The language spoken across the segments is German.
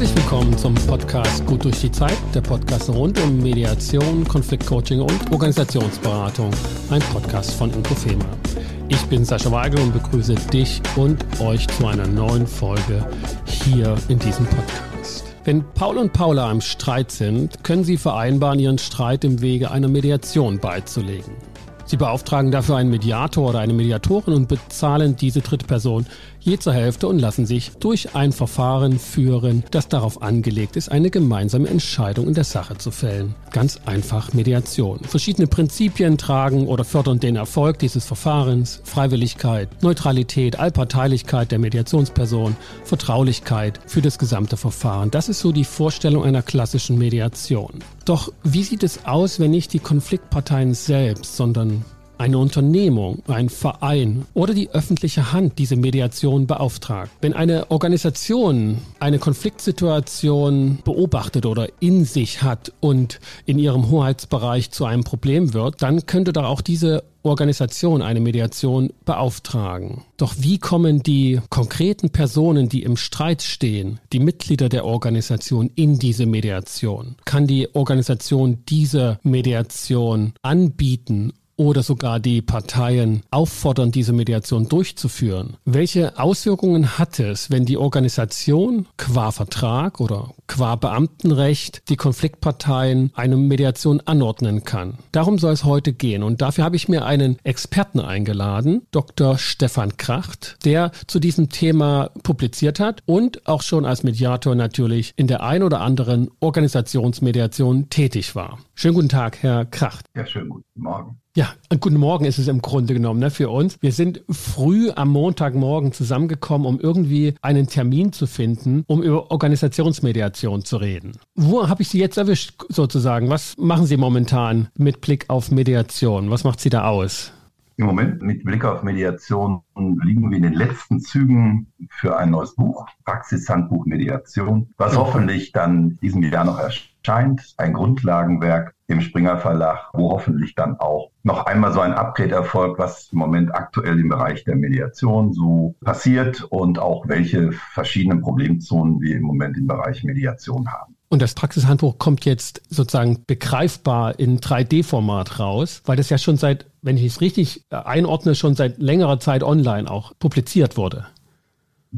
Herzlich willkommen zum Podcast Gut durch die Zeit, der Podcast rund um Mediation, Konfliktcoaching und Organisationsberatung, ein Podcast von Inkofema. Ich bin Sascha Weigel und begrüße dich und euch zu einer neuen Folge hier in diesem Podcast. Wenn Paul und Paula im Streit sind, können sie vereinbaren, ihren Streit im Wege einer Mediation beizulegen. Sie beauftragen dafür einen Mediator oder eine Mediatorin und bezahlen diese dritte Person je zur Hälfte und lassen sich durch ein Verfahren führen, das darauf angelegt ist, eine gemeinsame Entscheidung in der Sache zu fällen. Ganz einfach Mediation. Verschiedene Prinzipien tragen oder fördern den Erfolg dieses Verfahrens. Freiwilligkeit, Neutralität, Allparteilichkeit der Mediationsperson, Vertraulichkeit für das gesamte Verfahren. Das ist so die Vorstellung einer klassischen Mediation. Doch wie sieht es aus, wenn nicht die Konfliktparteien selbst, sondern eine Unternehmung, ein Verein oder die öffentliche Hand diese Mediation beauftragt. Wenn eine Organisation eine Konfliktsituation beobachtet oder in sich hat und in ihrem Hoheitsbereich zu einem Problem wird, dann könnte doch auch diese Organisation eine Mediation beauftragen. Doch wie kommen die konkreten Personen, die im Streit stehen, die Mitglieder der Organisation in diese Mediation? Kann die Organisation diese Mediation anbieten oder sogar die Parteien auffordern, diese Mediation durchzuführen. Welche Auswirkungen hat es, wenn die Organisation qua Vertrag oder qua Beamtenrecht die Konfliktparteien eine Mediation anordnen kann? Darum soll es heute gehen und dafür habe ich mir einen Experten eingeladen, Dr. Stefan Kracht, der zu diesem Thema publiziert hat und auch schon als Mediator natürlich in der ein oder anderen Organisationsmediation tätig war. Schönen guten Tag, Herr Kracht. Ja, schönen guten Morgen. Ja, guten Morgen ist es im Grunde genommen ne, für uns. Wir sind früh am Montagmorgen zusammengekommen, um irgendwie einen Termin zu finden, um über Organisationsmediation zu reden. Wo habe ich Sie jetzt erwischt sozusagen? Was machen Sie momentan mit Blick auf Mediation? Was macht Sie da aus? Im Moment mit Blick auf Mediation liegen wir in den letzten Zügen für ein neues Buch, Praxishandbuch Mediation, was hoffentlich dann diesem Jahr noch erscheint. Ein Grundlagenwerk im Springer Verlag, wo hoffentlich dann auch noch einmal so ein Upgrade erfolgt, was im Moment aktuell im Bereich der Mediation so passiert und auch welche verschiedenen Problemzonen wir im Moment im Bereich Mediation haben. Und das Praxishandbuch kommt jetzt sozusagen begreifbar in 3D-Format raus, weil das ja schon seit, wenn ich es richtig einordne, schon seit längerer Zeit online auch publiziert wurde.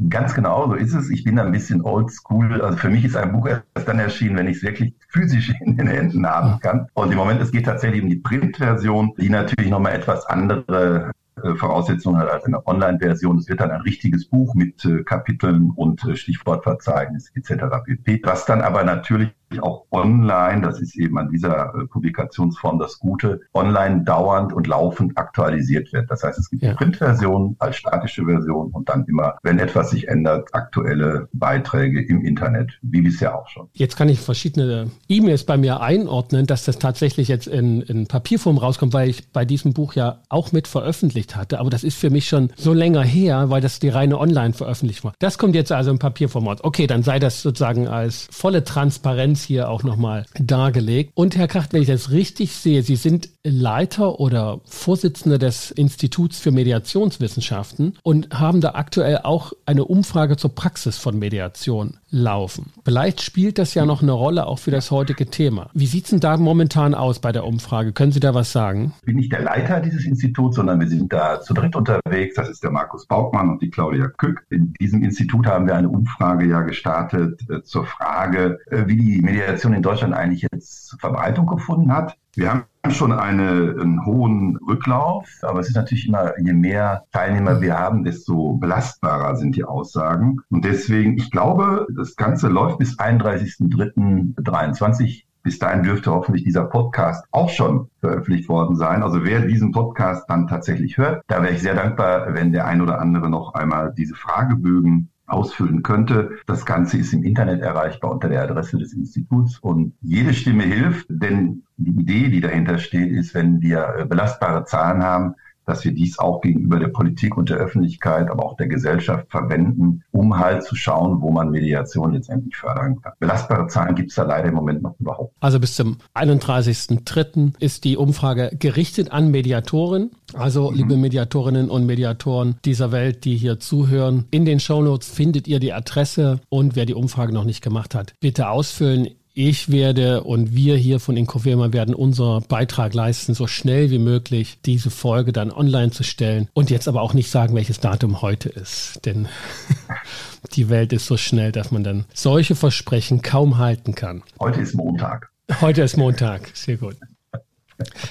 Ganz genau, so ist es. Ich bin ein bisschen oldschool. Also für mich ist ein Buch erst dann erschienen, wenn ich es wirklich physisch in den Händen haben kann. Und im Moment, es geht tatsächlich um die Printversion, die natürlich nochmal etwas andere äh, Voraussetzungen hat als eine Online-Version. Es wird dann ein richtiges Buch mit äh, Kapiteln und äh, Stichwortverzeichnis etc. pp. Was dann aber natürlich auch online, das ist eben an dieser äh, Publikationsform das Gute, online dauernd und laufend aktualisiert wird. Das heißt, es gibt ja. die Printversion als statische Version und dann immer, wenn etwas sich ändert, aktuelle Beiträge im Internet, wie bisher auch schon. Jetzt kann ich verschiedene E-Mails bei mir einordnen, dass das tatsächlich jetzt in, in Papierform rauskommt, weil ich bei diesem Buch ja auch mit veröffentlicht hatte. Aber das ist für mich schon so länger her, weil das die reine Online-Veröffentlichung war. Das kommt jetzt also im Papierformat. Okay, dann sei das sozusagen als volle Transparenz hier auch nochmal dargelegt. Und Herr Kracht, wenn ich das richtig sehe, Sie sind Leiter oder Vorsitzender des Instituts für Mediationswissenschaften und haben da aktuell auch eine Umfrage zur Praxis von Mediation laufen. Vielleicht spielt das ja noch eine Rolle auch für das heutige Thema. Wie sieht es denn da momentan aus bei der Umfrage? Können Sie da was sagen? Ich bin nicht der Leiter dieses Instituts, sondern wir sind da zu dritt unterwegs. Das ist der Markus Baugmann und die Claudia Kück. In diesem Institut haben wir eine Umfrage ja gestartet äh, zur Frage, äh, wie die Mediation in Deutschland eigentlich jetzt Verbreitung gefunden hat. Wir haben schon eine, einen hohen Rücklauf, aber es ist natürlich immer, je mehr Teilnehmer wir haben, desto belastbarer sind die Aussagen. Und deswegen, ich glaube, das Ganze läuft bis 31.03.23. Bis dahin dürfte hoffentlich dieser Podcast auch schon veröffentlicht worden sein. Also wer diesen Podcast dann tatsächlich hört, da wäre ich sehr dankbar, wenn der ein oder andere noch einmal diese Fragebögen ausfüllen könnte. Das Ganze ist im Internet erreichbar unter der Adresse des Instituts und jede Stimme hilft, denn die Idee, die dahinter steht, ist, wenn wir äh, belastbare Zahlen haben, dass wir dies auch gegenüber der Politik und der Öffentlichkeit, aber auch der Gesellschaft verwenden, um halt zu schauen, wo man Mediation letztendlich fördern kann. Belastbare Zahlen gibt es da leider im Moment noch überhaupt. Also bis zum 31.03. ist die Umfrage gerichtet an Mediatoren Also, mhm. liebe Mediatorinnen und Mediatoren dieser Welt, die hier zuhören, in den Shownotes findet ihr die Adresse und wer die Umfrage noch nicht gemacht hat, bitte ausfüllen. Ich werde und wir hier von Inkofirma werden unseren Beitrag leisten, so schnell wie möglich diese Folge dann online zu stellen und jetzt aber auch nicht sagen, welches Datum heute ist, denn die Welt ist so schnell, dass man dann solche Versprechen kaum halten kann. Heute ist Montag. Heute ist Montag, sehr gut.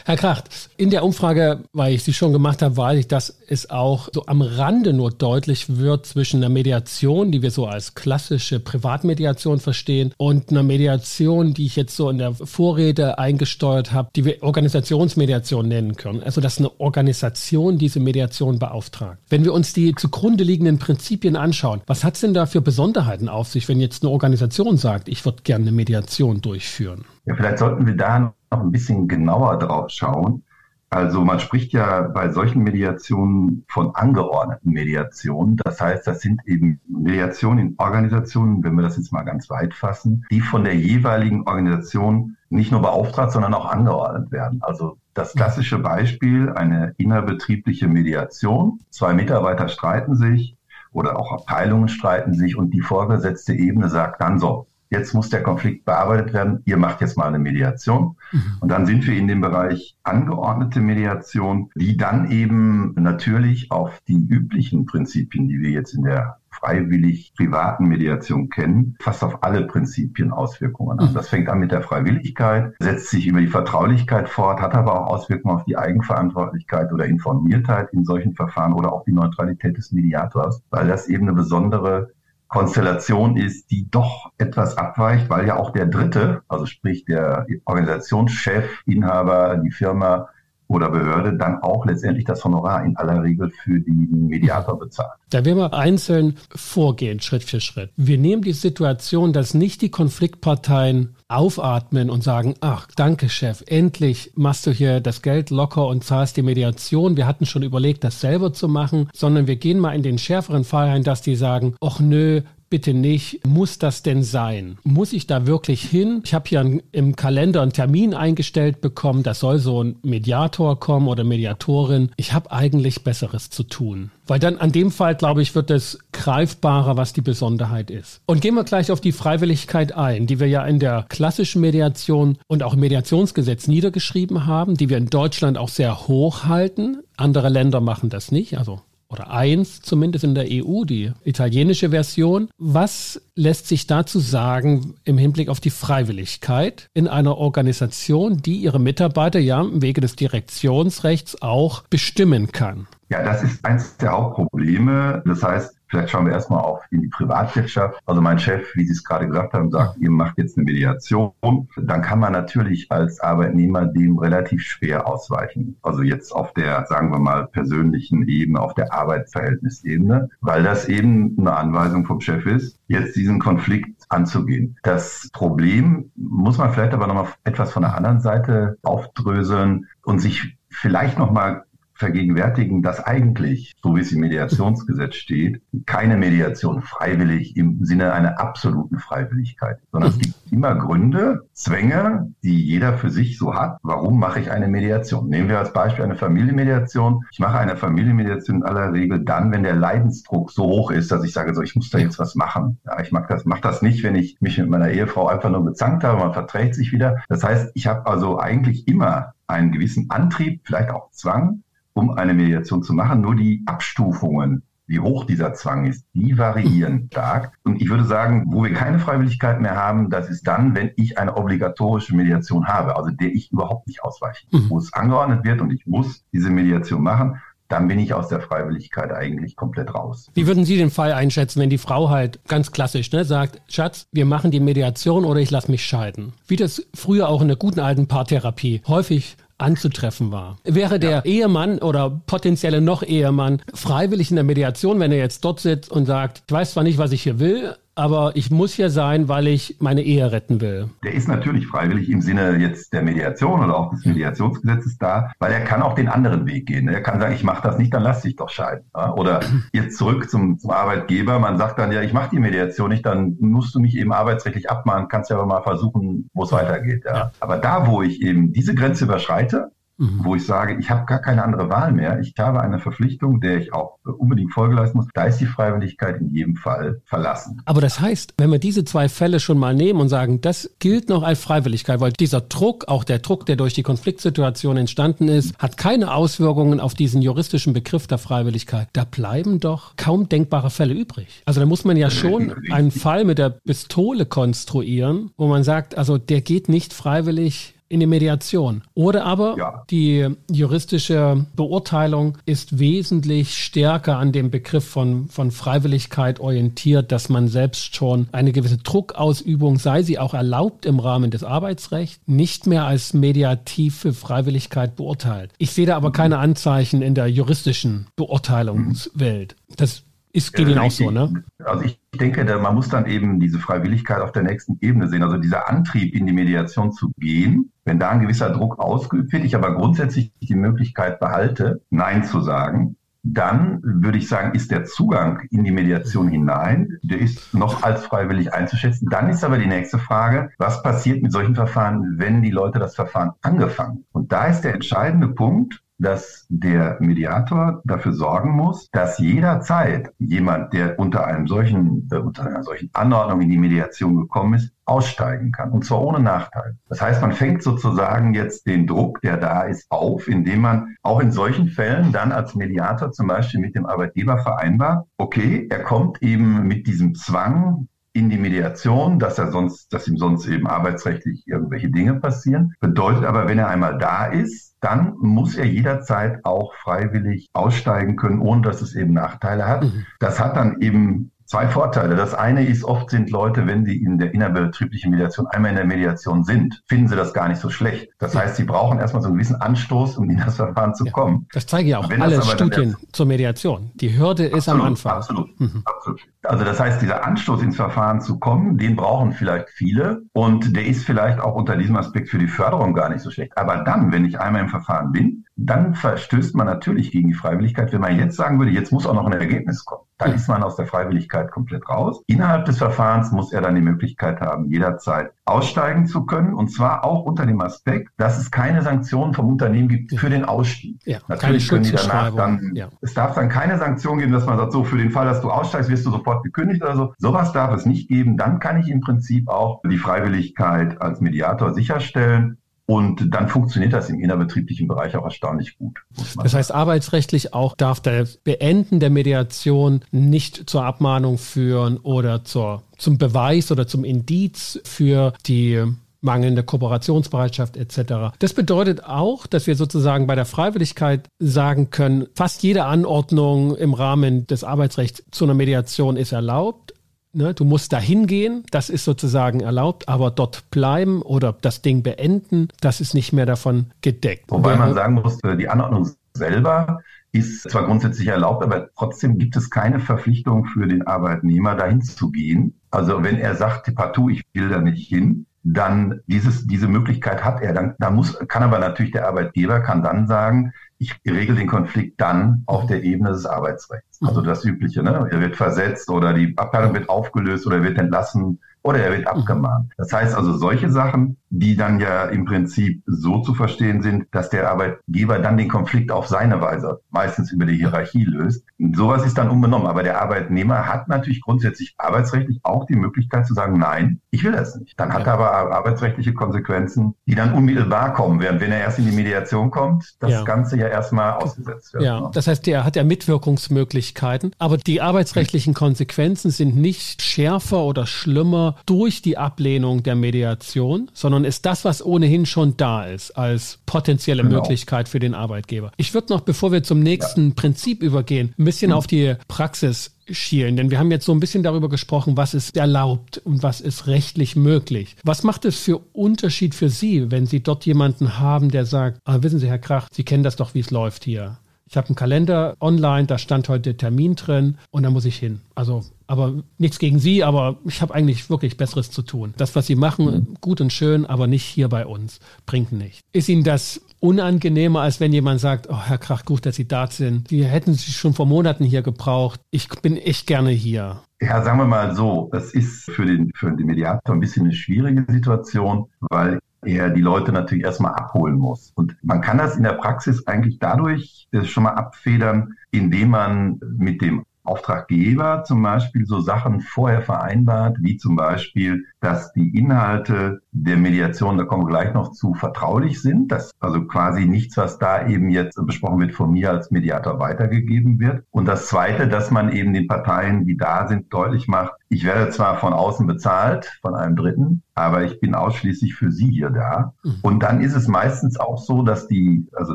Herr Kracht, in der Umfrage, weil ich sie schon gemacht habe, weiß ich, dass es auch so am Rande nur deutlich wird zwischen einer Mediation, die wir so als klassische Privatmediation verstehen, und einer Mediation, die ich jetzt so in der Vorrede eingesteuert habe, die wir Organisationsmediation nennen können. Also, dass eine Organisation diese Mediation beauftragt. Wenn wir uns die zugrunde liegenden Prinzipien anschauen, was hat es denn da für Besonderheiten auf sich, wenn jetzt eine Organisation sagt, ich würde gerne eine Mediation durchführen? Ja, vielleicht sollten wir da noch ein bisschen genauer drauf schauen. Also man spricht ja bei solchen Mediationen von angeordneten Mediationen. Das heißt, das sind eben Mediationen in Organisationen, wenn wir das jetzt mal ganz weit fassen, die von der jeweiligen Organisation nicht nur beauftragt, sondern auch angeordnet werden. Also das klassische Beispiel, eine innerbetriebliche Mediation. Zwei Mitarbeiter streiten sich oder auch Abteilungen streiten sich und die vorgesetzte Ebene sagt dann so, jetzt muss der Konflikt bearbeitet werden, ihr macht jetzt mal eine Mediation. Mhm. Und dann sind wir in dem Bereich angeordnete Mediation, die dann eben natürlich auf die üblichen Prinzipien, die wir jetzt in der freiwillig privaten Mediation kennen, fast auf alle Prinzipien Auswirkungen haben. Mhm. Das fängt an mit der Freiwilligkeit, setzt sich über die Vertraulichkeit fort, hat aber auch Auswirkungen auf die Eigenverantwortlichkeit oder Informiertheit in solchen Verfahren oder auch die Neutralität des Mediators, weil das eben eine besondere Konstellation ist, die doch etwas abweicht, weil ja auch der Dritte, also sprich der Organisationschef, Inhaber, die Firma oder Behörde dann auch letztendlich das Honorar in aller Regel für den Mediator bezahlt. Da werden wir einzeln vorgehen, Schritt für Schritt. Wir nehmen die Situation, dass nicht die Konfliktparteien aufatmen und sagen, ach, danke Chef, endlich machst du hier das Geld locker und zahlst die Mediation. Wir hatten schon überlegt, das selber zu machen, sondern wir gehen mal in den schärferen Fall rein, dass die sagen, ach nö, bitte nicht, muss das denn sein? Muss ich da wirklich hin? Ich habe hier im Kalender einen Termin eingestellt bekommen, da soll so ein Mediator kommen oder Mediatorin. Ich habe eigentlich Besseres zu tun. Weil dann an dem Fall, glaube ich, wird es greifbarer, was die Besonderheit ist. Und gehen wir gleich auf die Freiwilligkeit ein, die wir ja in der klassischen Mediation und auch im Mediationsgesetz niedergeschrieben haben, die wir in Deutschland auch sehr hoch halten. Andere Länder machen das nicht, also oder eins zumindest in der EU, die italienische Version. Was lässt sich dazu sagen im Hinblick auf die Freiwilligkeit in einer Organisation, die ihre Mitarbeiter ja im Wege des Direktionsrechts auch bestimmen kann? Ja, das ist eines der Hauptprobleme. Das heißt, Vielleicht schauen wir erstmal auf in die Privatwirtschaft. Also mein Chef, wie Sie es gerade gesagt haben, sagt, ihr macht jetzt eine Mediation. Dann kann man natürlich als Arbeitnehmer dem relativ schwer ausweichen. Also jetzt auf der, sagen wir mal, persönlichen Ebene, auf der Arbeitsverhältnisebene, weil das eben eine Anweisung vom Chef ist, jetzt diesen Konflikt anzugehen. Das Problem muss man vielleicht aber nochmal etwas von der anderen Seite aufdröseln und sich vielleicht nochmal vergegenwärtigen, dass eigentlich, so wie es im Mediationsgesetz steht, keine Mediation freiwillig im Sinne einer absoluten Freiwilligkeit, sondern es gibt immer Gründe, Zwänge, die jeder für sich so hat. Warum mache ich eine Mediation? Nehmen wir als Beispiel eine Familienmediation. Ich mache eine Familienmediation in aller Regel dann, wenn der Leidensdruck so hoch ist, dass ich sage, so, ich muss da jetzt was machen. Ja, ich mag das, mache das nicht, wenn ich mich mit meiner Ehefrau einfach nur bezankt habe, man verträgt sich wieder. Das heißt, ich habe also eigentlich immer einen gewissen Antrieb, vielleicht auch Zwang, um eine Mediation zu machen. Nur die Abstufungen, wie hoch dieser Zwang ist, die variieren stark. Und ich würde sagen, wo wir keine Freiwilligkeit mehr haben, das ist dann, wenn ich eine obligatorische Mediation habe, also der ich überhaupt nicht ausweiche, mhm. wo es angeordnet wird und ich muss diese Mediation machen dann bin ich aus der Freiwilligkeit eigentlich komplett raus. Wie würden Sie den Fall einschätzen, wenn die Frau halt ganz klassisch ne, sagt, Schatz, wir machen die Mediation oder ich lasse mich scheiden? Wie das früher auch in der guten alten Paartherapie häufig anzutreffen war. Wäre der ja. Ehemann oder potenzielle noch Ehemann freiwillig in der Mediation, wenn er jetzt dort sitzt und sagt, ich weiß zwar nicht, was ich hier will, aber ich muss hier sein, weil ich meine Ehe retten will. Der ist natürlich freiwillig im Sinne jetzt der Mediation oder auch des Mediationsgesetzes da, weil er kann auch den anderen Weg gehen. Er kann sagen, ich mache das nicht, dann lass dich doch scheiden. Oder jetzt zurück zum, zum Arbeitgeber. Man sagt dann, ja, ich mache die Mediation nicht, dann musst du mich eben arbeitsrechtlich abmahnen, kannst ja aber mal versuchen, wo es weitergeht. Ja. Aber da, wo ich eben diese Grenze überschreite, mhm. wo ich sage, ich habe gar keine andere Wahl mehr. Ich habe eine Verpflichtung, der ich auch unbedingt Folge leisten muss. Da ist die Freiwilligkeit in jedem Fall verlassen. Aber das heißt, wenn wir diese zwei Fälle schon mal nehmen und sagen, das gilt noch als Freiwilligkeit, weil dieser Druck, auch der Druck, der durch die Konfliktsituation entstanden ist, hat keine Auswirkungen auf diesen juristischen Begriff der Freiwilligkeit. Da bleiben doch kaum denkbare Fälle übrig. Also da muss man ja schon einen Fall mit der Pistole konstruieren, wo man sagt, also der geht nicht freiwillig in die Mediation. Oder aber ja. die juristische Beurteilung ist wesentlich stärker an dem Begriff von, von Freiwilligkeit orientiert, dass man selbst schon eine gewisse Druckausübung, sei sie auch erlaubt im Rahmen des Arbeitsrechts, nicht mehr als mediative Freiwilligkeit beurteilt. Ich sehe da aber keine Anzeichen in der juristischen Beurteilungswelt. Das ist, geht Ihnen auch so, ne? Also ich denke, man muss dann eben diese Freiwilligkeit auf der nächsten Ebene sehen. Also dieser Antrieb, in die Mediation zu gehen, wenn da ein gewisser Druck ausgeübt wird, ich aber grundsätzlich die Möglichkeit behalte, Nein zu sagen, dann würde ich sagen, ist der Zugang in die Mediation hinein, der ist noch als freiwillig einzuschätzen. Dann ist aber die nächste Frage, was passiert mit solchen Verfahren, wenn die Leute das Verfahren angefangen? Und da ist der entscheidende Punkt, dass der Mediator dafür sorgen muss, dass jederzeit jemand, der unter einem solchen, äh, unter einer solchen Anordnung in die Mediation gekommen ist, aussteigen kann. Und zwar ohne Nachteil. Das heißt, man fängt sozusagen jetzt den Druck, der da ist, auf, indem man auch in solchen Fällen dann als Mediator zum Beispiel mit dem Arbeitgeber vereinbart, okay, er kommt eben mit diesem Zwang in die Mediation, dass er sonst, dass ihm sonst eben arbeitsrechtlich irgendwelche Dinge passieren. Bedeutet aber, wenn er einmal da ist, dann muss er jederzeit auch freiwillig aussteigen können, ohne dass es eben Nachteile hat. Mhm. Das hat dann eben zwei Vorteile. Das eine ist, oft sind Leute, wenn sie in der innerbetrieblichen Mediation einmal in der Mediation sind, finden sie das gar nicht so schlecht. Das heißt, sie brauchen erstmal so einen gewissen Anstoß, um in das Verfahren zu ja, kommen. Das zeigen ja auch alle Studien zur Mediation. Die Hürde ist absolut, am Anfang. Absolut, mhm. absolut. Also das heißt, dieser Anstoß ins Verfahren zu kommen, den brauchen vielleicht viele und der ist vielleicht auch unter diesem Aspekt für die Förderung gar nicht so schlecht. Aber dann, wenn ich einmal im Verfahren bin, dann verstößt man natürlich gegen die Freiwilligkeit. Wenn man jetzt sagen würde, jetzt muss auch noch ein Ergebnis kommen, dann ist man aus der Freiwilligkeit komplett raus. Innerhalb des Verfahrens muss er dann die Möglichkeit haben, jederzeit aussteigen zu können. Und zwar auch unter dem Aspekt, dass es keine Sanktionen vom Unternehmen gibt für den Ausstieg. Ja, Natürlich können die danach dann, ja. es darf dann keine Sanktion geben, dass man sagt, so für den Fall, dass du aussteigst, wirst du sofort gekündigt oder so. Sowas darf es nicht geben. Dann kann ich im Prinzip auch die Freiwilligkeit als Mediator sicherstellen. Und dann funktioniert das im innerbetrieblichen Bereich auch erstaunlich gut. Das heißt, arbeitsrechtlich auch darf das Beenden der Mediation nicht zur Abmahnung führen oder zur, zum Beweis oder zum Indiz für die mangelnde Kooperationsbereitschaft etc. Das bedeutet auch, dass wir sozusagen bei der Freiwilligkeit sagen können, fast jede Anordnung im Rahmen des Arbeitsrechts zu einer Mediation ist erlaubt. Ne, du musst da hingehen, das ist sozusagen erlaubt, aber dort bleiben oder das Ding beenden, das ist nicht mehr davon gedeckt. Wobei man sagen muss, die Anordnung selber ist zwar grundsätzlich erlaubt, aber trotzdem gibt es keine Verpflichtung für den Arbeitnehmer, dahin zu gehen. Also wenn er sagt, partout, ich will da nicht hin, dann dieses, diese Möglichkeit hat er. Dann, dann muss, kann aber natürlich der Arbeitgeber kann dann sagen, ich regel den Konflikt dann auf der Ebene des Arbeitsrechts. Also das Übliche, ne? Er wird versetzt oder die Abteilung wird aufgelöst oder wird entlassen oder er wird abgemahnt. Das heißt also solche Sachen, die dann ja im Prinzip so zu verstehen sind, dass der Arbeitgeber dann den Konflikt auf seine Weise, meistens über die Hierarchie löst. Sowas ist dann unbenommen. Aber der Arbeitnehmer hat natürlich grundsätzlich arbeitsrechtlich auch die Möglichkeit zu sagen, nein, ich will das nicht. Dann hat er aber arbeitsrechtliche Konsequenzen, die dann unmittelbar kommen, während wenn er erst in die Mediation kommt, das ja. Ganze ja erstmal ausgesetzt wird. Ja, ne? das heißt, er hat ja Mitwirkungsmöglichkeiten, aber die arbeitsrechtlichen Konsequenzen sind nicht schärfer oder schlimmer durch die Ablehnung der Mediation, sondern ist das, was ohnehin schon da ist, als potenzielle genau. Möglichkeit für den Arbeitgeber. Ich würde noch, bevor wir zum nächsten ja. Prinzip übergehen, ein bisschen mhm. auf die Praxis schielen, denn wir haben jetzt so ein bisschen darüber gesprochen, was ist erlaubt und was ist rechtlich möglich. Was macht es für Unterschied für Sie, wenn Sie dort jemanden haben, der sagt, ah, wissen Sie, Herr Krach, Sie kennen das doch, wie es läuft hier. Ich habe einen Kalender online, da stand heute der Termin drin und da muss ich hin. Also, aber nichts gegen Sie, aber ich habe eigentlich wirklich Besseres zu tun. Das, was Sie machen, gut und schön, aber nicht hier bei uns. Bringt nicht. Ist Ihnen das unangenehmer, als wenn jemand sagt, oh Herr Krach, gut, dass Sie da sind. Sie hätten Sie schon vor Monaten hier gebraucht. Ich bin echt gerne hier. Ja, sagen wir mal so, das ist für den, für den Mediator ein bisschen eine schwierige Situation, weil er die Leute natürlich erstmal abholen muss. Und man kann das in der Praxis eigentlich dadurch schon mal abfedern, indem man mit dem Auftraggeber zum Beispiel so Sachen vorher vereinbart, wie zum Beispiel, dass die Inhalte der Mediation, da kommen wir gleich noch zu, vertraulich sind, dass also quasi nichts, was da eben jetzt besprochen wird, von mir als Mediator weitergegeben wird. Und das Zweite, dass man eben den Parteien, die da sind, deutlich macht, ich werde zwar von außen bezahlt, von einem Dritten, aber ich bin ausschließlich für Sie hier da. Mhm. Und dann ist es meistens auch so, dass die, also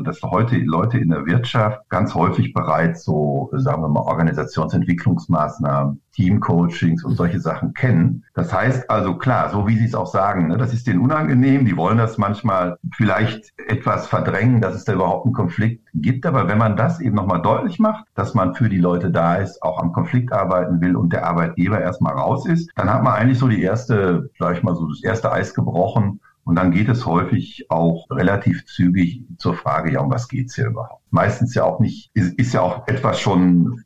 dass heute Leute in der Wirtschaft ganz häufig bereits so, sagen wir mal, Organisationsentwicklungsmaßnahmen, Teamcoachings und solche Sachen kennen. Das heißt also klar, so wie Sie es auch sagen, ne, das ist denen unangenehm, die wollen das manchmal vielleicht etwas verdrängen, dass es da überhaupt einen Konflikt gibt. Aber wenn man das eben nochmal deutlich macht, dass man für die Leute da ist, auch am Konflikt arbeiten will und der Arbeitgeber erstmal raus ist, dann hat man eigentlich so die erste, sag ich mal so, das erste Eis gebrochen und dann geht es häufig auch relativ zügig zur Frage, ja, um was geht's hier überhaupt? Meistens ja auch nicht, ist, ist ja auch etwas schon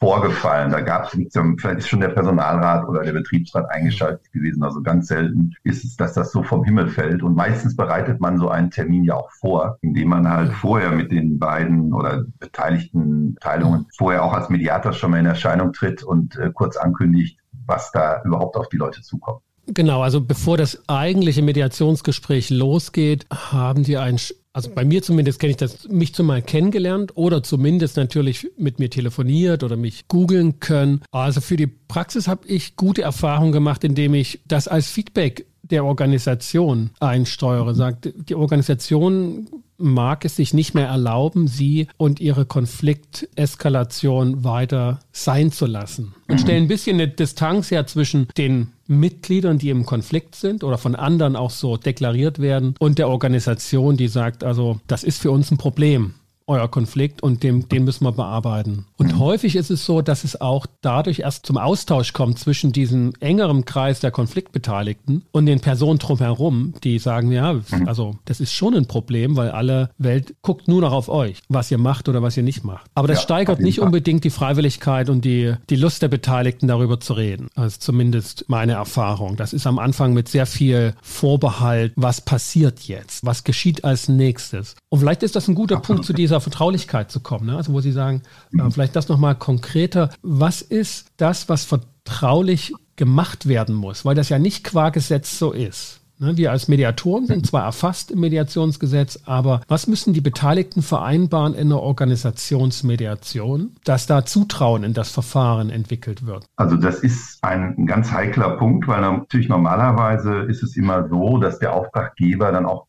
vorgefallen. Da gab es, vielleicht ist schon der Personalrat oder der Betriebsrat eingeschaltet gewesen. Also ganz selten ist es, dass das so vom Himmel fällt. Und meistens bereitet man so einen Termin ja auch vor, indem man halt vorher mit den beiden oder beteiligten Teilungen vorher auch als Mediator schon mal in Erscheinung tritt und äh, kurz ankündigt, was da überhaupt auf die Leute zukommt. Genau, also bevor das eigentliche Mediationsgespräch losgeht, haben die einen also bei mir zumindest kenne ich das, mich zumal kennengelernt oder zumindest natürlich mit mir telefoniert oder mich googeln können. Also für die Praxis habe ich gute Erfahrungen gemacht, indem ich das als Feedback der Organisation einsteuere. Sagt, die Organisation mag es sich nicht mehr erlauben, sie und ihre Konflikteskalation weiter sein zu lassen. Und stellen ein bisschen eine Distanz her zwischen den Mitgliedern, die im Konflikt sind oder von anderen auch so deklariert werden und der Organisation, die sagt, also das ist für uns ein Problem euer Konflikt und dem, den müssen wir bearbeiten. Und mhm. häufig ist es so, dass es auch dadurch erst zum Austausch kommt zwischen diesem engeren Kreis der Konfliktbeteiligten und den Personen drumherum, die sagen, ja, mhm. also das ist schon ein Problem, weil alle Welt guckt nur noch auf euch, was ihr macht oder was ihr nicht macht. Aber das ja, steigert nicht Fall. unbedingt die Freiwilligkeit und die, die Lust der Beteiligten darüber zu reden. Das ist zumindest meine Erfahrung. Das ist am Anfang mit sehr viel Vorbehalt, was passiert jetzt, was geschieht als nächstes. Und vielleicht ist das ein guter Absolut. Punkt zu dieser dieser Vertraulichkeit zu kommen. Ne? Also wo Sie sagen, äh, mhm. vielleicht das nochmal konkreter. Was ist das, was vertraulich gemacht werden muss? Weil das ja nicht qua Gesetz so ist. Ne? Wir als Mediatoren sind zwar erfasst im Mediationsgesetz, aber was müssen die Beteiligten vereinbaren in einer Organisationsmediation, dass da Zutrauen in das Verfahren entwickelt wird? Also das ist ein ganz heikler Punkt, weil natürlich normalerweise ist es immer so, dass der Auftraggeber dann auch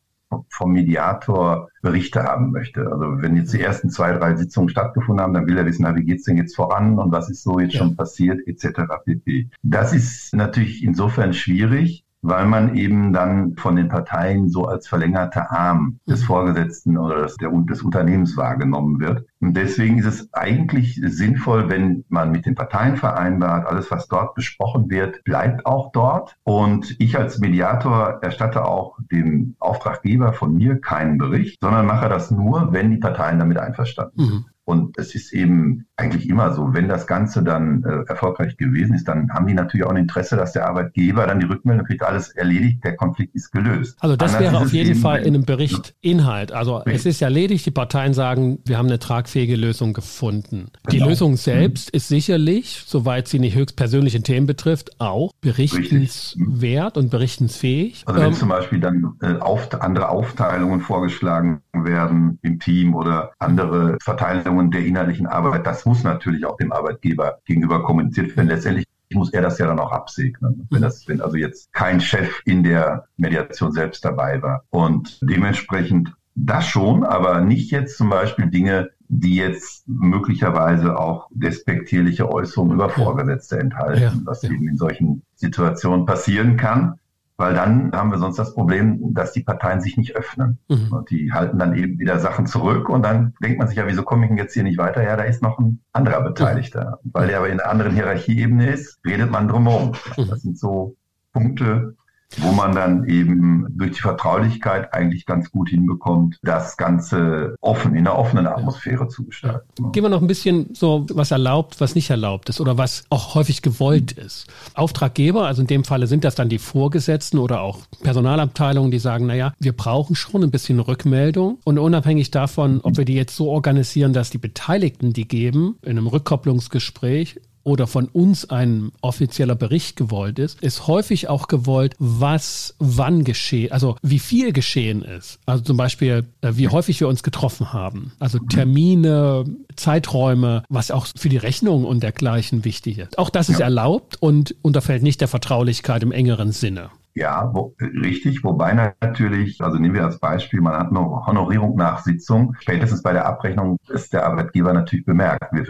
vom Mediator Berichte haben möchte. Also wenn jetzt die ersten zwei, drei Sitzungen stattgefunden haben, dann will er wissen, na, wie geht's denn jetzt voran und was ist so jetzt ja. schon passiert, etc. pp. Das ist natürlich insofern schwierig, weil man eben dann von den Parteien so als verlängerter Arm des mhm. Vorgesetzten oder des, des Unternehmens wahrgenommen wird. Und deswegen ist es eigentlich sinnvoll, wenn man mit den Parteien vereinbart, alles, was dort besprochen wird, bleibt auch dort. Und ich als Mediator erstatte auch dem Auftraggeber von mir keinen Bericht, sondern mache das nur, wenn die Parteien damit einverstanden sind. Mhm. Und es ist eben eigentlich immer so, wenn das Ganze dann äh, erfolgreich gewesen ist, dann haben die natürlich auch ein Interesse, dass der Arbeitgeber dann die Rückmeldung kriegt, alles erledigt, der Konflikt ist gelöst. Also das Anders wäre auf jeden Fall in einem Bericht Inhalt. Also richtig. es ist erledigt, die Parteien sagen, wir haben eine tragfähige Lösung gefunden. Die genau. Lösung selbst mhm. ist sicherlich, soweit sie nicht höchstpersönliche Themen betrifft, auch berichtenswert und berichtensfähig. Also wenn ähm, zum Beispiel dann äh, auf, andere Aufteilungen vorgeschlagen werden im Team oder andere Verteilungen Veränderungen der inhaltlichen Arbeit, das muss natürlich auch dem Arbeitgeber gegenüber kommuniziert werden. Letztendlich muss er das ja dann auch absegnen, wenn das, wenn also jetzt kein Chef in der Mediation selbst dabei war. Und dementsprechend das schon, aber nicht jetzt zum Beispiel Dinge, die jetzt möglicherweise auch despektierliche Äußerungen über Vorgesetzte enthalten, ja, was ja. eben in solchen Situationen passieren kann. Weil dann haben wir sonst das Problem, dass die Parteien sich nicht öffnen. Mhm. Und die halten dann eben wieder Sachen zurück und dann denkt man sich ja, wieso komme ich denn jetzt hier nicht weiter? Ja, da ist noch ein anderer Beteiligter. Mhm. Weil der aber in einer anderen Hierarchieebene ist, redet man drumherum. Mhm. Das sind so Punkte, wo man dann eben durch die Vertraulichkeit eigentlich ganz gut hinbekommt, das Ganze offen, in einer offenen Atmosphäre zu gestalten. Gehen wir noch ein bisschen so, was erlaubt, was nicht erlaubt ist oder was auch häufig gewollt ist. Auftraggeber, also in dem Falle sind das dann die Vorgesetzten oder auch Personalabteilungen, die sagen, naja, wir brauchen schon ein bisschen Rückmeldung und unabhängig davon, ob wir die jetzt so organisieren, dass die Beteiligten die geben, in einem Rückkopplungsgespräch oder von uns ein offizieller Bericht gewollt ist, ist häufig auch gewollt, was wann geschehen, also wie viel geschehen ist. Also zum Beispiel, äh, wie häufig wir uns getroffen haben. Also Termine, Zeiträume, was auch für die Rechnung und dergleichen wichtig ist. Auch das ist ja. erlaubt und unterfällt nicht der Vertraulichkeit im engeren Sinne. Ja, wo, richtig. Wobei natürlich, also nehmen wir als Beispiel, man hat eine Honorierung nach Sitzung. Spätestens bei der Abrechnung ist der Arbeitgeber natürlich bemerkt, wie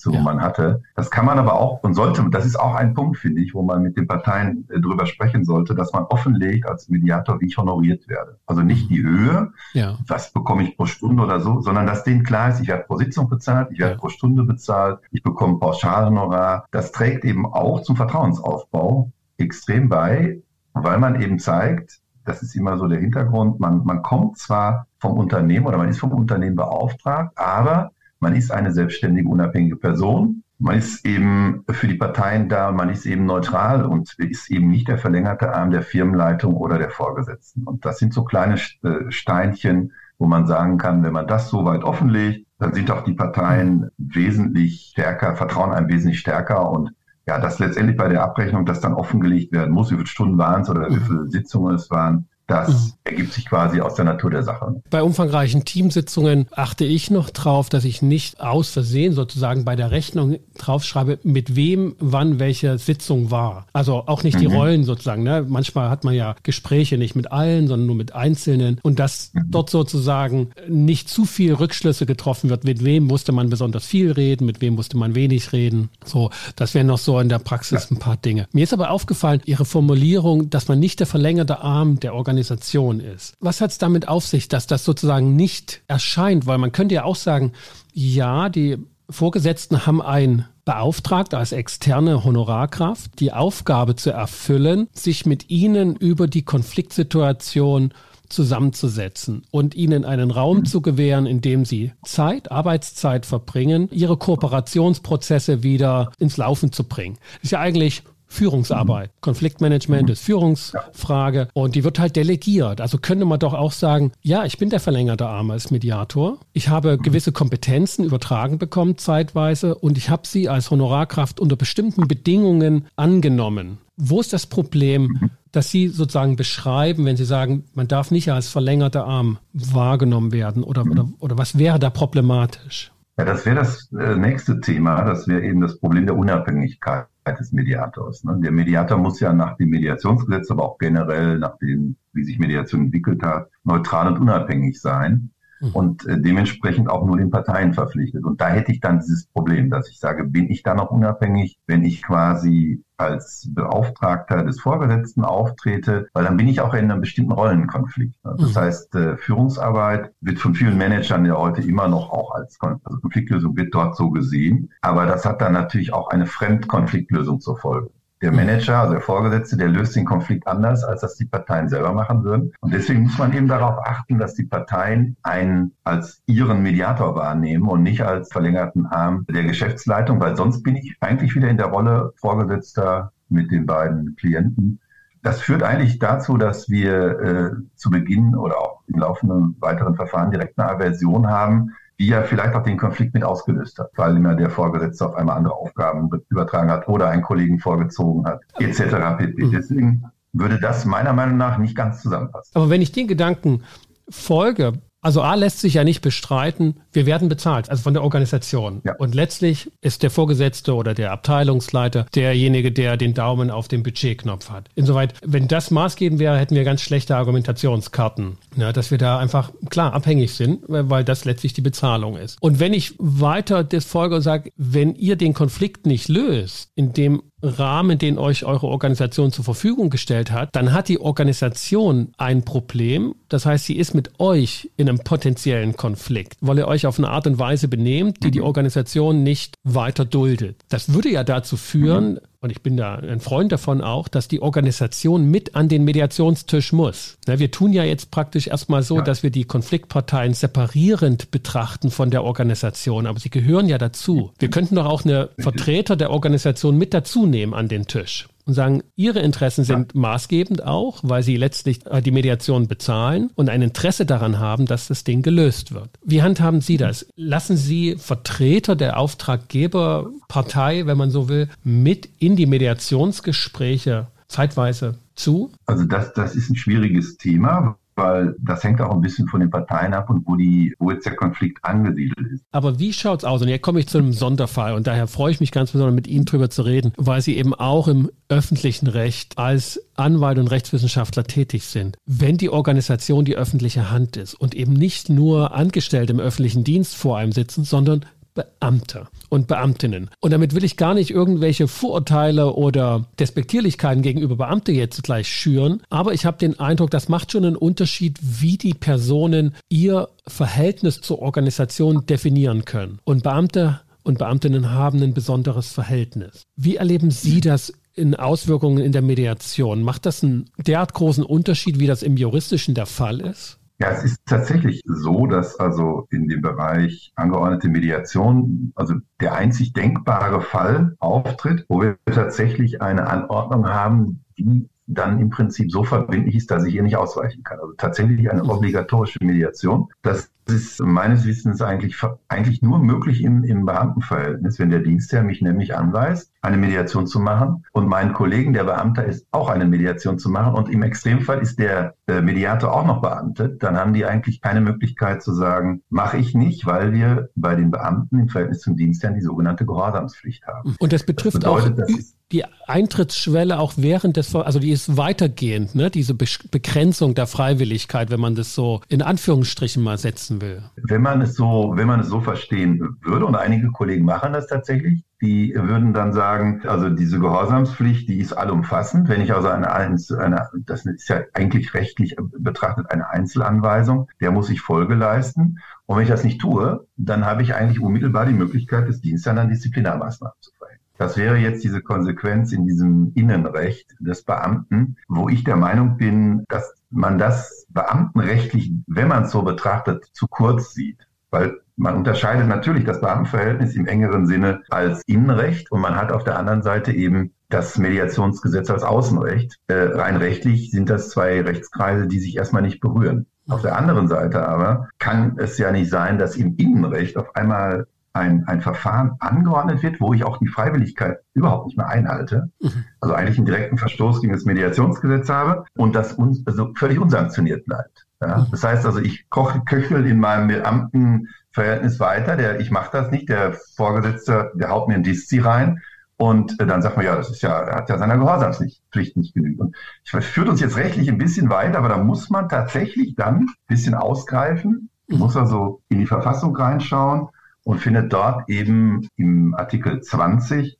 Sitzungen ja. man hatte. Das kann man aber auch und sollte, das ist auch ein Punkt, finde ich, wo man mit den Parteien äh, drüber sprechen sollte, dass man offenlegt als Mediator, wie ich honoriert werde. Also nicht die Höhe, ja. was bekomme ich pro Stunde oder so, sondern dass denen klar ist, ich werde pro Sitzung bezahlt, ich werde ja. pro Stunde bezahlt, ich bekomme Pauschalhonorar. Das trägt eben auch zum Vertrauensaufbau extrem bei, weil man eben zeigt, das ist immer so der Hintergrund, man, man kommt zwar vom Unternehmen oder man ist vom Unternehmen beauftragt, aber man ist eine selbstständige, unabhängige Person. Man ist eben für die Parteien da, man ist eben neutral und ist eben nicht der verlängerte Arm der Firmenleitung oder der Vorgesetzten. Und das sind so kleine äh, Steinchen, wo man sagen kann, wenn man das so weit offenlegt, dann sind auch die Parteien wesentlich stärker, vertrauen einem wesentlich stärker und ja, dass letztendlich bei der Abrechnung das dann offengelegt werden muss, wie viele Stunden waren es oder wie mhm. viele Sitzungen es waren, das mhm. ergibt sich quasi aus der Natur der Sache. Bei umfangreichen Teamsitzungen achte ich noch drauf, dass ich nicht aus Versehen sozusagen bei der Rechnung draufschreibe, mit wem wann welche Sitzung war. Also auch nicht die mhm. Rollen sozusagen. Ne? Manchmal hat man ja Gespräche nicht mit allen, sondern nur mit Einzelnen. Und dass mhm. dort sozusagen nicht zu viel Rückschlüsse getroffen wird, mit wem musste man besonders viel reden, mit wem musste man wenig reden. So, das wären noch so in der Praxis ja. ein paar Dinge. Mir ist aber aufgefallen, Ihre Formulierung, dass man nicht der verlängerte Arm der Organisation Organisation ist. Was hat es damit auf sich, dass das sozusagen nicht erscheint? Weil man könnte ja auch sagen, ja, die Vorgesetzten haben ein beauftragt als externe Honorarkraft, die Aufgabe zu erfüllen, sich mit ihnen über die Konfliktsituation zusammenzusetzen und ihnen einen Raum zu gewähren, in dem sie Zeit, Arbeitszeit verbringen, ihre Kooperationsprozesse wieder ins Laufen zu bringen. Das ist ja eigentlich Führungsarbeit. Mhm. Konfliktmanagement ist Führungsfrage und die wird halt delegiert. Also könnte man doch auch sagen, ja, ich bin der verlängerte Arm als Mediator. Ich habe mhm. gewisse Kompetenzen übertragen bekommen zeitweise und ich habe sie als Honorarkraft unter bestimmten Bedingungen angenommen. Wo ist das Problem, mhm. dass Sie sozusagen beschreiben, wenn Sie sagen, man darf nicht als verlängerter Arm wahrgenommen werden oder, oder, oder was wäre da problematisch? Ja, das wäre das äh, nächste Thema. Das wäre eben das Problem der Unabhängigkeit des Mediators. Ne? Der Mediator muss ja nach dem Mediationsgesetz, aber auch generell nach dem, wie sich Mediation entwickelt hat, neutral und unabhängig sein. Mhm. und äh, dementsprechend auch nur den Parteien verpflichtet. Und da hätte ich dann dieses Problem, dass ich sage, bin ich da noch unabhängig, wenn ich quasi als Beauftragter des Vorgesetzten auftrete, weil dann bin ich auch in einem bestimmten Rollenkonflikt. Das mhm. heißt, äh, Führungsarbeit wird von vielen Managern ja heute immer noch auch als also Konfliktlösung wird dort so gesehen. Aber das hat dann natürlich auch eine Fremdkonfliktlösung zur Folge. Der Manager, also der Vorgesetzte, der löst den Konflikt anders, als das die Parteien selber machen würden. Und deswegen muss man eben darauf achten, dass die Parteien einen als ihren Mediator wahrnehmen und nicht als verlängerten Arm der Geschäftsleitung, weil sonst bin ich eigentlich wieder in der Rolle Vorgesetzter mit den beiden Klienten. Das führt eigentlich dazu, dass wir äh, zu Beginn oder auch im laufenden weiteren Verfahren direkt eine Aversion haben, die ja vielleicht auch den Konflikt mit ausgelöst hat, weil immer der Vorgesetzte auf einmal andere Aufgaben übertragen hat oder einen Kollegen vorgezogen hat, etc. pp. Mhm. Deswegen würde das meiner Meinung nach nicht ganz zusammenpassen. Aber wenn ich den Gedanken folge, also A lässt sich ja nicht bestreiten, wir werden bezahlt, also von der Organisation. Ja. Und letztlich ist der Vorgesetzte oder der Abteilungsleiter derjenige, der den Daumen auf dem Budgetknopf hat. Insoweit, wenn das maßgebend wäre, hätten wir ganz schlechte Argumentationskarten, ja, dass wir da einfach klar abhängig sind, weil das letztlich die Bezahlung ist. Und wenn ich weiter das folge und sage, wenn ihr den Konflikt nicht löst, indem Rahmen, den euch eure Organisation zur Verfügung gestellt hat, dann hat die Organisation ein Problem. Das heißt, sie ist mit euch in einem potenziellen Konflikt, weil ihr euch auf eine Art und Weise benehmt, die die mhm. Organisation nicht weiter duldet. Das würde ja dazu führen, und ich bin da ein Freund davon auch, dass die Organisation mit an den Mediationstisch muss. wir tun ja jetzt praktisch erstmal so, ja. dass wir die Konfliktparteien separierend betrachten von der Organisation, aber sie gehören ja dazu. Wir könnten doch auch eine Vertreter der Organisation mit dazu nehmen an den Tisch und sagen, ihre Interessen sind ja. maßgebend auch, weil sie letztlich äh, die Mediation bezahlen und ein Interesse daran haben, dass das Ding gelöst wird. Wie handhaben Sie das? Lassen Sie Vertreter der Auftraggeberpartei, wenn man so will, mit in die Mediationsgespräche zeitweise zu? Also das, das ist ein schwieriges Thema, weil das hängt auch ein bisschen von den Parteien ab und wo, die, wo jetzt der Konflikt angesiedelt ist. Aber wie schaut es aus? Und jetzt komme ich zu einem Sonderfall und daher freue ich mich ganz besonders mit Ihnen drüber zu reden, weil Sie eben auch im öffentlichen Recht als Anwalt und Rechtswissenschaftler tätig sind. Wenn die Organisation die öffentliche Hand ist und eben nicht nur Angestellte im öffentlichen Dienst vor einem sitzen, sondern Beamte und Beamtinnen. Und damit will ich gar nicht irgendwelche Vorurteile oder Despektierlichkeiten gegenüber Beamte jetzt gleich schüren, aber ich habe den Eindruck, das macht schon einen Unterschied, wie die Personen ihr Verhältnis zur Organisation definieren können. Und Beamte und Beamtinnen haben ein besonderes Verhältnis. Wie erleben Sie das in Auswirkungen in der Mediation? Macht das einen derart großen Unterschied, wie das im juristischen der Fall ist? Ja, es ist tatsächlich so, dass also in dem Bereich angeordnete Mediation, also der einzig denkbare Fall auftritt, wo wir tatsächlich eine Anordnung haben, die dann im Prinzip so verbindlich ist, dass ich hier nicht ausweichen kann. Also tatsächlich eine obligatorische Mediation. Das ist meines Wissens eigentlich, eigentlich nur möglich im, im Beamtenverhältnis, wenn der Dienstherr mich nämlich anweist, eine Mediation zu machen und mein Kollegen, der Beamter ist, auch eine Mediation zu machen und im Extremfall ist der äh, Mediator auch noch beamtet, dann haben die eigentlich keine Möglichkeit zu sagen, mache ich nicht, weil wir bei den Beamten im Verhältnis zum Dienstherrn die sogenannte Gehorsamspflicht haben. Und das betrifft das bedeutet, auch die Eintrittsschwelle auch während des, also die ist weitergehend, ne? diese Be Begrenzung der Freiwilligkeit, wenn man das so in Anführungsstrichen mal setzen will. Wenn man es so, wenn man es so verstehen würde, und einige Kollegen machen das tatsächlich, die würden dann sagen, also diese Gehorsamspflicht, die ist allumfassend. Wenn ich also eine, eine das ist ja eigentlich rechtlich betrachtet eine Einzelanweisung, der muss ich Folge leisten. Und wenn ich das nicht tue, dann habe ich eigentlich unmittelbar die Möglichkeit des Dienstes an Disziplinarmaßnahmen zu verhängen. Das wäre jetzt diese Konsequenz in diesem Innenrecht des Beamten, wo ich der Meinung bin, dass man das beamtenrechtlich, wenn man es so betrachtet, zu kurz sieht. Weil man unterscheidet natürlich das Beamtenverhältnis im engeren Sinne als Innenrecht und man hat auf der anderen Seite eben das Mediationsgesetz als Außenrecht. Äh, rein rechtlich sind das zwei Rechtskreise, die sich erstmal nicht berühren. Auf der anderen Seite aber kann es ja nicht sein, dass im Innenrecht auf einmal ein, ein Verfahren angeordnet wird, wo ich auch die Freiwilligkeit überhaupt nicht mehr einhalte, mhm. also eigentlich einen direkten Verstoß gegen das Mediationsgesetz habe und das uns also völlig unsanktioniert bleibt. Ja? Mhm. Das heißt also, ich koche, köchel in meinem Beamtenverhältnis weiter, der, ich mache das nicht, der Vorgesetzte, der haut mir ein Diszi rein und äh, dann sagt man, ja, das ist ja, er hat ja seiner Gehorsamspflicht nicht genügt. Und ich führt uns jetzt rechtlich ein bisschen weiter, aber da muss man tatsächlich dann ein bisschen ausgreifen, mhm. muss also in die Verfassung reinschauen und findet dort eben im Artikel 20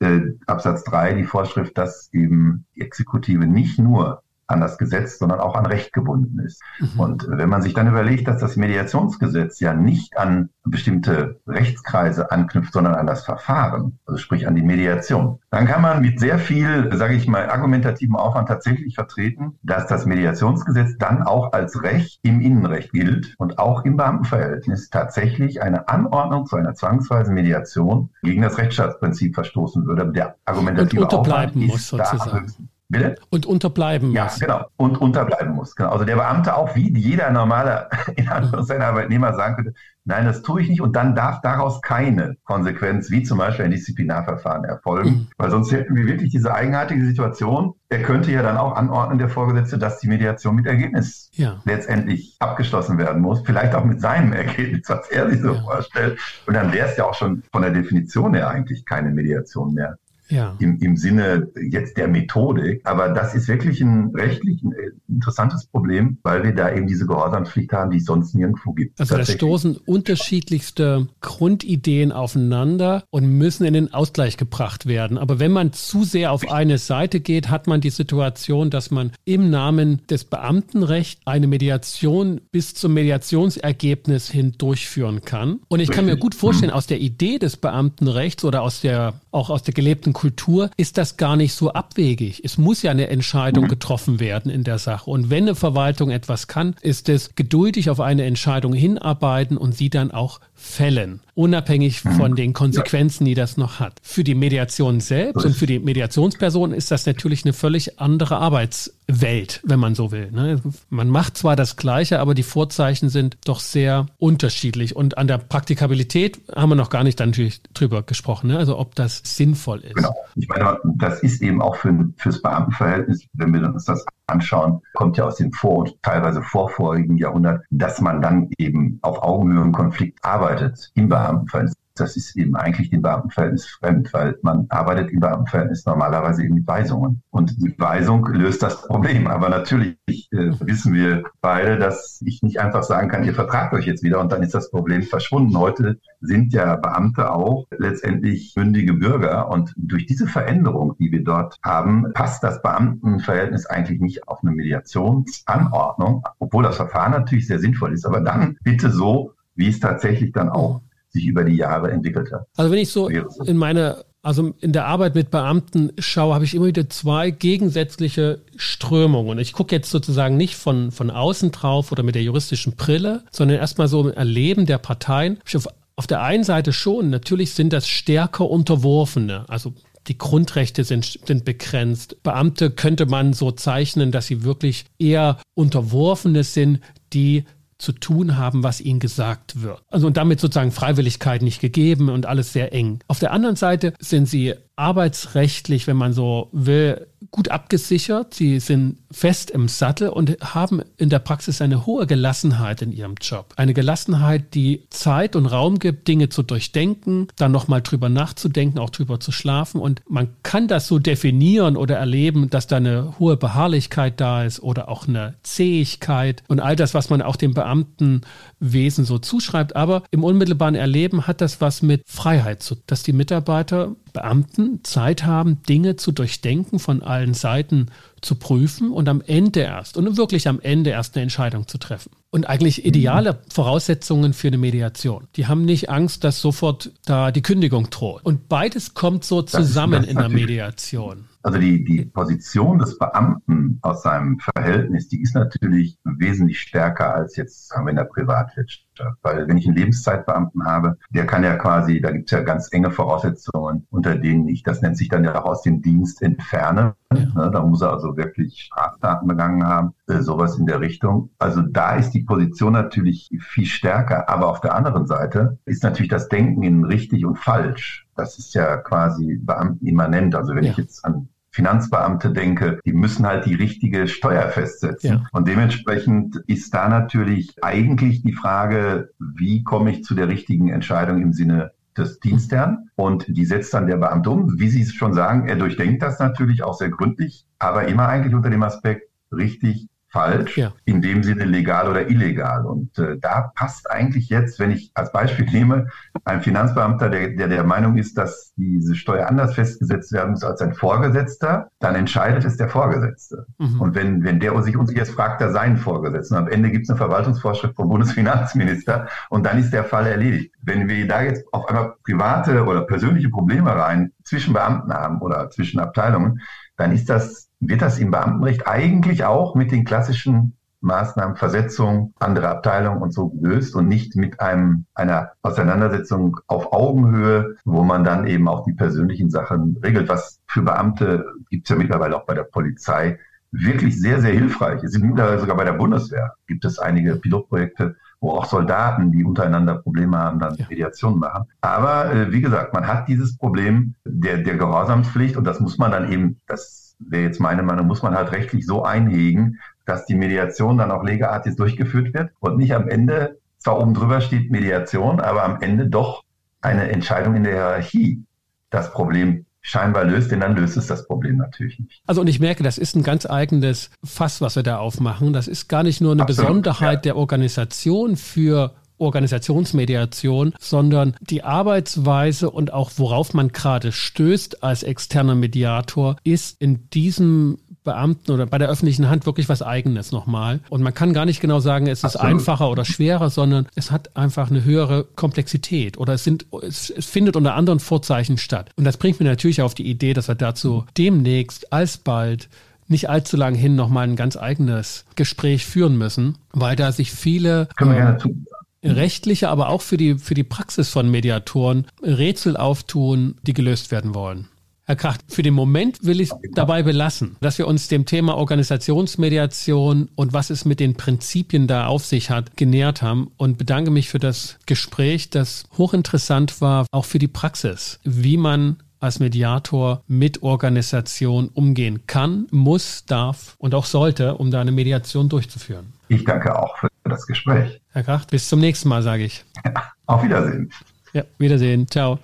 äh, Absatz 3 die Vorschrift, dass eben die Exekutive nicht nur an das Gesetz, sondern auch an Recht gebunden ist. Mhm. Und wenn man sich dann überlegt, dass das Mediationsgesetz ja nicht an bestimmte Rechtskreise anknüpft, sondern an das Verfahren, also sprich an die Mediation, dann kann man mit sehr viel, sage ich mal, argumentativem Aufwand tatsächlich vertreten, dass das Mediationsgesetz dann auch als Recht im Innenrecht gilt und auch im Beamtenverhältnis tatsächlich eine Anordnung zu einer zwangsweisen Mediation gegen das Rechtsstaatsprinzip verstoßen würde. Der argumentative Aufwand ist muss, da Bitte? Und unterbleiben ja, muss. Ja, genau. Und unterbleiben muss. Genau. Also der Beamte auch wie jeder normale in Anführungszeichen Arbeitnehmer sagen könnte, nein, das tue ich nicht. Und dann darf daraus keine Konsequenz, wie zum Beispiel ein Disziplinarverfahren erfolgen. Mhm. Weil sonst hätten wir wirklich diese eigenartige Situation. Er könnte ja dann auch anordnen, der Vorgesetzte, dass die Mediation mit Ergebnis ja. letztendlich abgeschlossen werden muss. Vielleicht auch mit seinem Ergebnis, was er sich so ja. vorstellt. Und dann wäre es ja auch schon von der Definition her eigentlich keine Mediation mehr ja. im, im Sinne jetzt der Methodik. Aber das ist wirklich ein rechtlich ein äh, interessantes Problem, weil wir da eben diese Gehorsamspflicht haben, die es sonst nirgendwo gibt. Also da stoßen unterschiedlichste Grundideen aufeinander und müssen in den Ausgleich gebracht werden. Aber wenn man zu sehr auf eine Seite geht, hat man die Situation, dass man im Namen des Beamtenrechts eine Mediation bis zum Mediationsergebnis hin durchführen kann. Und ich kann mir gut vorstellen, aus der Idee des Beamtenrechts oder aus der, auch aus der gelebten Kultur ist das gar nicht so abwegig. Es muss ja eine Entscheidung mhm. getroffen werden in der Sache. Und wenn eine Verwaltung etwas kann, ist es geduldig auf eine Entscheidung hinarbeiten und sie dann auch fällen, unabhängig mhm. von den Konsequenzen, die das noch hat. Für die Mediation selbst und für die Mediationsperson ist das natürlich eine völlig andere Arbeitswelt, wenn man so will. Ne? Man macht zwar das Gleiche, aber die Vorzeichen sind doch sehr unterschiedlich. Und an der Praktikabilität haben wir noch gar nicht dann natürlich drüber gesprochen, ne? also ob das sinnvoll ist. Genau. Ich meine, das ist eben auch für, fürs Beamtenverhältnis, wenn wir uns das anschauen, kommt ja aus dem vor- und teilweise vorvorigen Jahrhundert, dass man dann eben auf Augenhöhe im Konflikt arbeitet im Beamtenverhältnis das ist eben eigentlich dem Beamtenverhältnis fremd, weil man arbeitet im Beamtenverhältnis normalerweise eben mit Weisungen. Und die Weisung löst das Problem. Aber natürlich äh, wissen wir beide, dass ich nicht einfach sagen kann, ihr vertragt euch jetzt wieder und dann ist das Problem verschwunden. Heute sind ja Beamte auch letztendlich mündige Bürger und durch diese Veränderung, die wir dort haben, passt das Beamtenverhältnis eigentlich nicht auf eine Mediationsanordnung, obwohl das Verfahren natürlich sehr sinnvoll ist. Aber dann bitte so, wie es tatsächlich dann auch sich über die Jahre entwickelt hat. Also wenn ich so in meiner also in der Arbeit mit Beamten schaue, habe ich immer wieder zwei gegensätzliche Strömungen. Ich gucke jetzt sozusagen nicht von, von außen drauf oder mit der juristischen Brille, sondern erstmal so im Erleben der Parteien. Auf, auf der einen Seite schon, natürlich sind das stärker Unterworfene, also die Grundrechte sind, sind begrenzt. Beamte könnte man so zeichnen, dass sie wirklich eher Unterworfene sind, die zu tun haben, was ihnen gesagt wird. Also und damit sozusagen Freiwilligkeit nicht gegeben und alles sehr eng. Auf der anderen Seite sind sie arbeitsrechtlich, wenn man so will, gut abgesichert. Sie sind fest im Sattel und haben in der Praxis eine hohe Gelassenheit in ihrem Job. Eine Gelassenheit, die Zeit und Raum gibt, Dinge zu durchdenken, dann nochmal drüber nachzudenken, auch drüber zu schlafen. Und man kann das so definieren oder erleben, dass da eine hohe Beharrlichkeit da ist oder auch eine Zähigkeit und all das, was man auch dem Beamtenwesen so zuschreibt. Aber im unmittelbaren Erleben hat das was mit Freiheit zu, dass die Mitarbeiter Beamten Zeit haben, Dinge zu durchdenken, von allen Seiten zu prüfen und am Ende erst, und wirklich am Ende erst eine Entscheidung zu treffen. Und eigentlich ideale Voraussetzungen für eine Mediation. Die haben nicht Angst, dass sofort da die Kündigung droht. Und beides kommt so zusammen in der Mediation. Also die, die Position des Beamten aus seinem Verhältnis, die ist natürlich wesentlich stärker als jetzt sagen wir in der Privatwirtschaft. Weil wenn ich einen Lebenszeitbeamten habe, der kann ja quasi, da gibt es ja ganz enge Voraussetzungen, unter denen ich, das nennt sich dann ja auch aus dem Dienst entferne. Ja. Ne, da muss er also wirklich Straftaten begangen haben, äh, sowas in der Richtung. Also da ist die Position natürlich viel stärker. Aber auf der anderen Seite ist natürlich das Denken in richtig und falsch. Das ist ja quasi beamtenimmanent. Also wenn ja. ich jetzt an Finanzbeamte denke, die müssen halt die richtige Steuer festsetzen. Ja. Und dementsprechend ist da natürlich eigentlich die Frage, wie komme ich zu der richtigen Entscheidung im Sinne des Dienstherrn und die setzt dann der Beamte um. Wie Sie es schon sagen, er durchdenkt das natürlich auch sehr gründlich, aber immer eigentlich unter dem Aspekt richtig falsch, ja. in dem Sinne legal oder illegal. Und äh, da passt eigentlich jetzt, wenn ich als Beispiel nehme, ein Finanzbeamter, der, der der Meinung ist, dass diese Steuer anders festgesetzt werden muss als ein Vorgesetzter, dann entscheidet es der Vorgesetzte. Mhm. Und wenn, wenn der sich uns jetzt fragt, er seinen Vorgesetzten. Am Ende gibt es eine Verwaltungsvorschrift vom Bundesfinanzminister und dann ist der Fall erledigt. Wenn wir da jetzt auf einmal private oder persönliche Probleme rein zwischen Beamten haben oder zwischen Abteilungen, dann ist das, wird das im Beamtenrecht eigentlich auch mit den klassischen Maßnahmen, Versetzung, andere Abteilungen und so gelöst und nicht mit einem, einer Auseinandersetzung auf Augenhöhe, wo man dann eben auch die persönlichen Sachen regelt. Was für Beamte gibt es ja mittlerweile auch bei der Polizei wirklich sehr, sehr hilfreich. Es sind mittlerweile sogar bei der Bundeswehr gibt es einige Pilotprojekte, wo auch Soldaten, die untereinander Probleme haben, dann ja. Mediation machen. Aber äh, wie gesagt, man hat dieses Problem der, der Gehorsamspflicht und das muss man dann eben, das wäre jetzt meine Meinung, muss man halt rechtlich so einhegen, dass die Mediation dann auch legeartig durchgeführt wird und nicht am Ende, zwar oben drüber steht Mediation, aber am Ende doch eine Entscheidung in der Hierarchie das Problem scheinbar löst, denn dann löst es das Problem natürlich nicht. Also und ich merke, das ist ein ganz eigenes Fass, was wir da aufmachen. Das ist gar nicht nur eine Absolut, Besonderheit ja. der Organisation für Organisationsmediation, sondern die Arbeitsweise und auch worauf man gerade stößt als externer Mediator, ist in diesem Beamten oder bei der öffentlichen Hand wirklich was Eigenes nochmal. Und man kann gar nicht genau sagen, es ist Absolut. einfacher oder schwerer, sondern es hat einfach eine höhere Komplexität oder es sind, es, es findet unter anderen Vorzeichen statt. Und das bringt mir natürlich auf die Idee, dass wir dazu demnächst alsbald nicht allzu lang hin nochmal ein ganz eigenes Gespräch führen müssen, weil da sich viele Können wir gerne tun rechtliche, aber auch für die, für die Praxis von Mediatoren Rätsel auftun, die gelöst werden wollen. Herr Kracht, für den Moment will ich dabei belassen, dass wir uns dem Thema Organisationsmediation und was es mit den Prinzipien da auf sich hat, genähert haben und bedanke mich für das Gespräch, das hochinteressant war, auch für die Praxis, wie man als Mediator mit Organisation umgehen kann, muss, darf und auch sollte, um da eine Mediation durchzuführen. Ich danke auch für das Gespräch. Herr Kracht, bis zum nächsten Mal, sage ich. Ja, auf Wiedersehen. Ja, Wiedersehen. Ciao.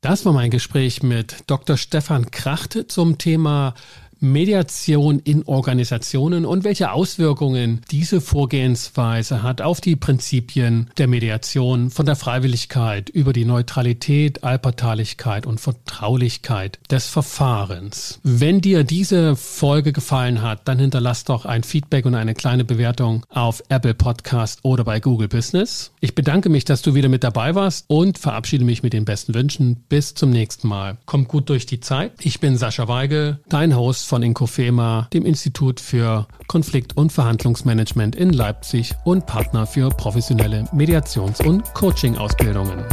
Das war mein Gespräch mit Dr. Stefan Kracht zum Thema Mediation in Organisationen und welche Auswirkungen diese Vorgehensweise hat auf die Prinzipien der Mediation von der Freiwilligkeit über die Neutralität, Allparteilichkeit und Vertraulichkeit des Verfahrens. Wenn dir diese Folge gefallen hat, dann hinterlass doch ein Feedback und eine kleine Bewertung auf Apple Podcast oder bei Google Business. Ich bedanke mich, dass du wieder mit dabei warst und verabschiede mich mit den besten Wünschen. Bis zum nächsten Mal. Kommt gut durch die Zeit. Ich bin Sascha Weige, dein Host von Inkofema, dem Institut für Konflikt- und Verhandlungsmanagement in Leipzig und Partner für professionelle Mediations- und Coaching-Ausbildungen.